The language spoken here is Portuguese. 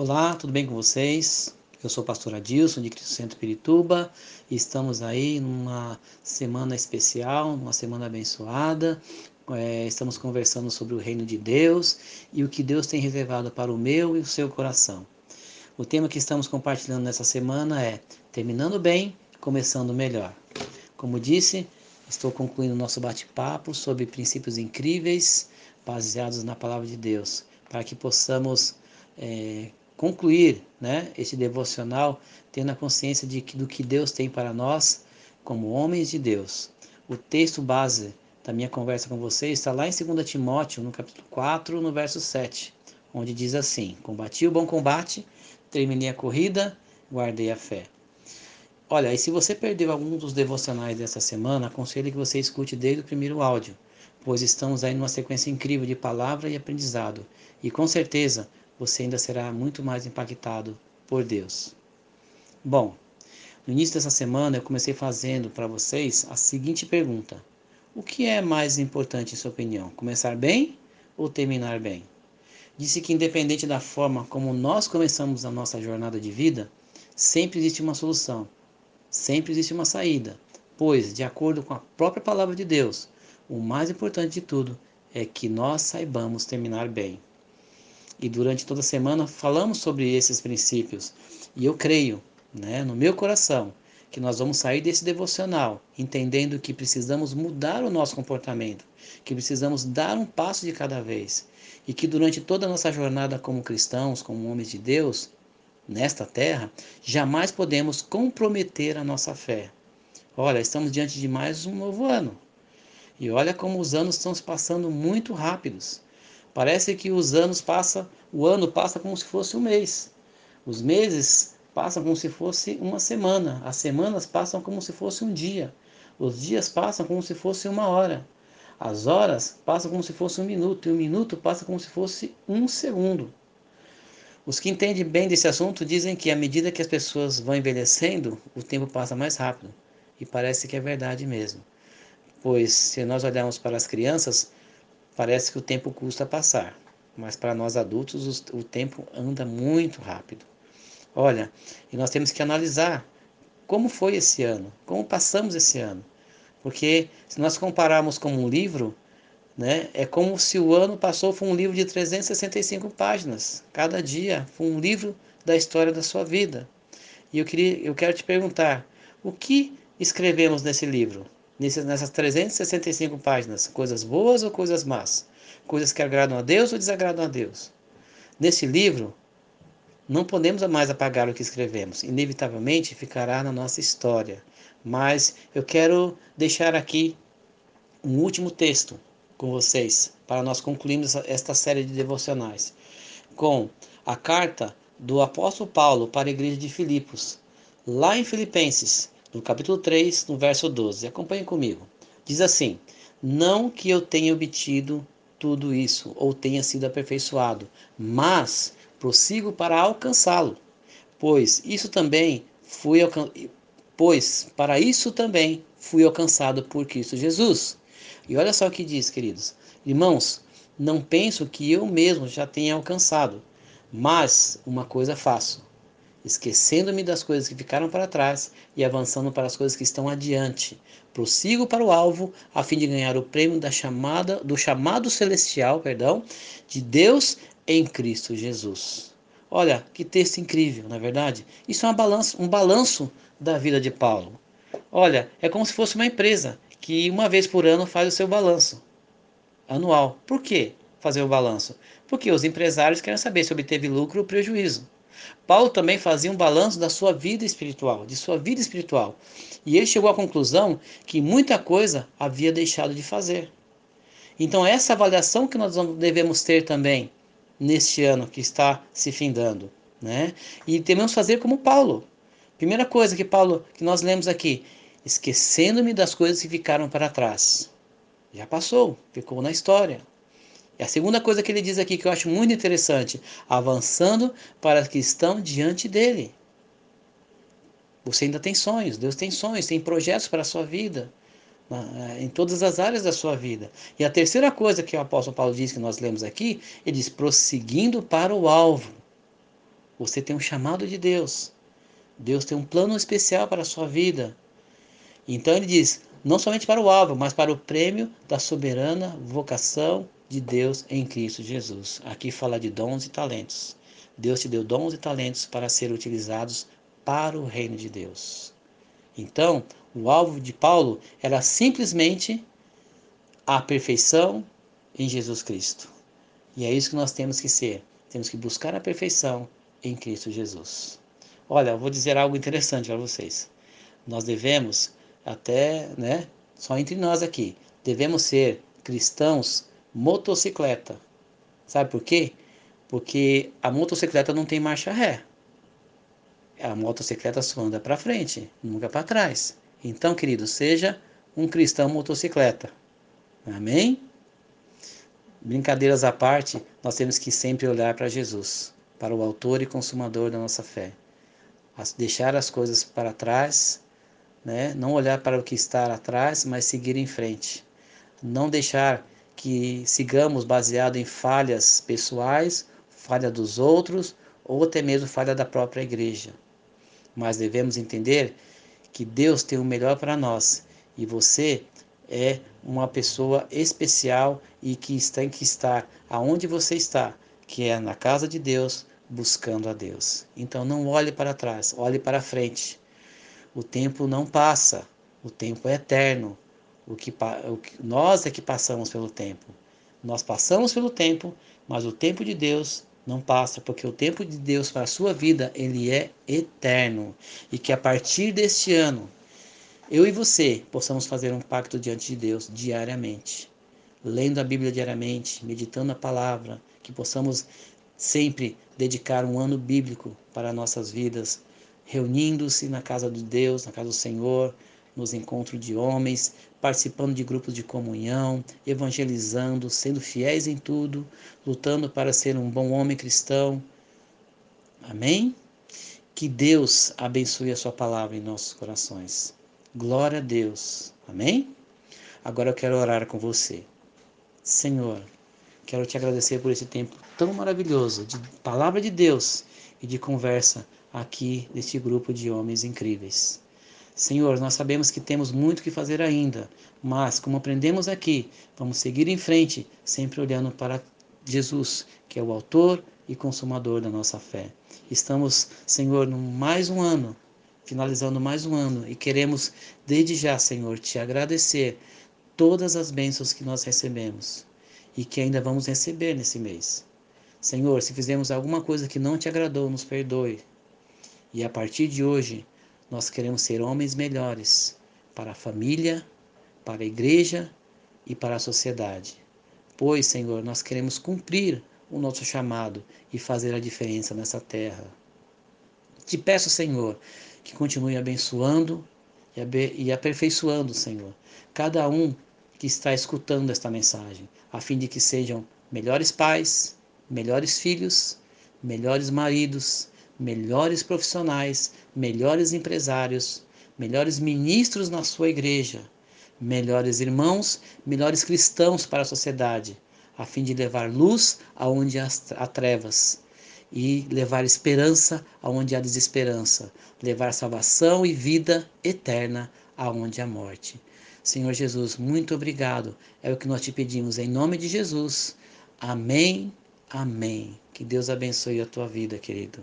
Olá, tudo bem com vocês? Eu sou o pastor Adilson de Cristo Centro Pirituba e estamos aí numa semana especial, uma semana abençoada. É, estamos conversando sobre o reino de Deus e o que Deus tem reservado para o meu e o seu coração. O tema que estamos compartilhando nessa semana é Terminando bem, começando melhor. Como disse, estou concluindo nosso bate-papo sobre princípios incríveis baseados na palavra de Deus, para que possamos é, concluir né, esse devocional tendo a consciência de que, do que Deus tem para nós como homens de Deus. O texto base da minha conversa com você está lá em 2 Timóteo, no capítulo 4, no verso 7, onde diz assim: Combati o bom combate, terminei a corrida, guardei a fé. Olha, e se você perdeu algum dos devocionais dessa semana, aconselho que você escute desde o primeiro áudio, pois estamos aí numa sequência incrível de palavra e aprendizado. E com certeza você ainda será muito mais impactado por Deus. Bom, no início dessa semana eu comecei fazendo para vocês a seguinte pergunta: O que é mais importante em sua opinião? Começar bem ou terminar bem? Disse que independente da forma como nós começamos a nossa jornada de vida, sempre existe uma solução, sempre existe uma saída, pois, de acordo com a própria palavra de Deus, o mais importante de tudo é que nós saibamos terminar bem e durante toda a semana falamos sobre esses princípios. E eu creio, né, no meu coração, que nós vamos sair desse devocional entendendo que precisamos mudar o nosso comportamento, que precisamos dar um passo de cada vez e que durante toda a nossa jornada como cristãos, como homens de Deus, nesta terra, jamais podemos comprometer a nossa fé. Olha, estamos diante de mais um novo ano. E olha como os anos estão se passando muito rápidos. Parece que os anos passam, o ano passa como se fosse um mês. Os meses passam como se fosse uma semana. As semanas passam como se fosse um dia. Os dias passam como se fosse uma hora. As horas passam como se fosse um minuto. E um minuto passa como se fosse um segundo. Os que entendem bem desse assunto dizem que à medida que as pessoas vão envelhecendo, o tempo passa mais rápido. E parece que é verdade mesmo. Pois se nós olharmos para as crianças, Parece que o tempo custa passar, mas para nós adultos o tempo anda muito rápido. Olha, e nós temos que analisar como foi esse ano, como passamos esse ano. Porque se nós compararmos com um livro, né, é como se o ano passou foi um livro de 365 páginas. Cada dia foi um livro da história da sua vida. E eu, queria, eu quero te perguntar, o que escrevemos nesse livro? Nessas 365 páginas, coisas boas ou coisas más, coisas que agradam a Deus ou desagradam a Deus. Nesse livro, não podemos mais apagar o que escrevemos, inevitavelmente ficará na nossa história. Mas eu quero deixar aqui um último texto com vocês, para nós concluirmos esta série de devocionais, com a carta do apóstolo Paulo para a igreja de Filipos, lá em Filipenses, no capítulo 3, no verso 12. Acompanhe comigo. Diz assim: Não que eu tenha obtido tudo isso ou tenha sido aperfeiçoado, mas prossigo para alcançá-lo, pois isso também fui pois para isso também fui alcançado por Cristo Jesus. E olha só o que diz, queridos. Irmãos, não penso que eu mesmo já tenha alcançado, mas uma coisa faço, esquecendo-me das coisas que ficaram para trás e avançando para as coisas que estão adiante. Prossigo para o alvo a fim de ganhar o prêmio da chamada do chamado celestial, perdão, de Deus em Cristo Jesus. Olha, que texto incrível, na é verdade? Isso é um balanço, um balanço da vida de Paulo. Olha, é como se fosse uma empresa que uma vez por ano faz o seu balanço anual. Por que fazer o balanço? Porque os empresários querem saber se obteve lucro ou prejuízo. Paulo também fazia um balanço da sua vida espiritual, de sua vida espiritual. E ele chegou à conclusão que muita coisa havia deixado de fazer. Então, essa avaliação que nós devemos ter também neste ano que está se findando, né? E devemos fazer como Paulo. Primeira coisa que Paulo, que nós lemos aqui, esquecendo-me das coisas que ficaram para trás. Já passou, ficou na história. E a segunda coisa que ele diz aqui que eu acho muito interessante, avançando para que estão diante dele. Você ainda tem sonhos, Deus tem sonhos, tem projetos para a sua vida, eh, em todas as áreas da sua vida. E a terceira coisa que o apóstolo Paulo diz que nós lemos aqui, ele diz prosseguindo para o alvo. Você tem um chamado de Deus. Deus tem um plano especial para a sua vida. Então ele diz: não somente para o alvo, mas para o prêmio da soberana vocação de Deus em Cristo Jesus. Aqui fala de dons e talentos. Deus te deu dons e talentos para serem utilizados para o reino de Deus. Então, o alvo de Paulo era simplesmente a perfeição em Jesus Cristo. E é isso que nós temos que ser. Temos que buscar a perfeição em Cristo Jesus. Olha, eu vou dizer algo interessante para vocês. Nós devemos, até, né, só entre nós aqui, devemos ser cristãos motocicleta. Sabe por quê? Porque a motocicleta não tem marcha ré. A motocicleta só anda para frente, nunca para trás. Então, querido, seja um cristão motocicleta. Amém? Brincadeiras à parte, nós temos que sempre olhar para Jesus, para o autor e consumador da nossa fé. deixar as coisas para trás, né? não olhar para o que está atrás, mas seguir em frente. Não deixar que sigamos baseado em falhas pessoais, falha dos outros ou até mesmo falha da própria igreja. Mas devemos entender que Deus tem o melhor para nós e você é uma pessoa especial e que tem que estar aonde você está, que é na casa de Deus, buscando a Deus. Então não olhe para trás, olhe para frente. O tempo não passa, o tempo é eterno. O que, o que nós é que passamos pelo tempo. Nós passamos pelo tempo, mas o tempo de Deus não passa, porque o tempo de Deus para a sua vida, ele é eterno. E que a partir deste ano, eu e você possamos fazer um pacto diante de Deus diariamente, lendo a Bíblia diariamente, meditando a palavra, que possamos sempre dedicar um ano bíblico para nossas vidas, reunindo-se na casa de Deus, na casa do Senhor, nos encontros de homens, participando de grupos de comunhão, evangelizando, sendo fiéis em tudo, lutando para ser um bom homem cristão. Amém? Que Deus abençoe a sua palavra em nossos corações. Glória a Deus. Amém? Agora eu quero orar com você. Senhor, quero te agradecer por esse tempo tão maravilhoso de palavra de Deus e de conversa aqui neste grupo de homens incríveis. Senhor, nós sabemos que temos muito que fazer ainda, mas como aprendemos aqui, vamos seguir em frente, sempre olhando para Jesus, que é o autor e consumador da nossa fé. Estamos, Senhor, no mais um ano, finalizando mais um ano, e queremos, desde já, Senhor, te agradecer todas as bênçãos que nós recebemos e que ainda vamos receber nesse mês. Senhor, se fizemos alguma coisa que não te agradou, nos perdoe. E a partir de hoje, nós queremos ser homens melhores para a família, para a igreja e para a sociedade. Pois, Senhor, nós queremos cumprir o nosso chamado e fazer a diferença nessa terra. Te peço, Senhor, que continue abençoando e aperfeiçoando, Senhor, cada um que está escutando esta mensagem, a fim de que sejam melhores pais, melhores filhos, melhores maridos, melhores profissionais, melhores empresários, melhores ministros na sua igreja, melhores irmãos, melhores cristãos para a sociedade, a fim de levar luz aonde há trevas e levar esperança aonde há desesperança, levar salvação e vida eterna aonde há morte. Senhor Jesus, muito obrigado. É o que nós te pedimos em nome de Jesus. Amém. Amém. Que Deus abençoe a tua vida, querido.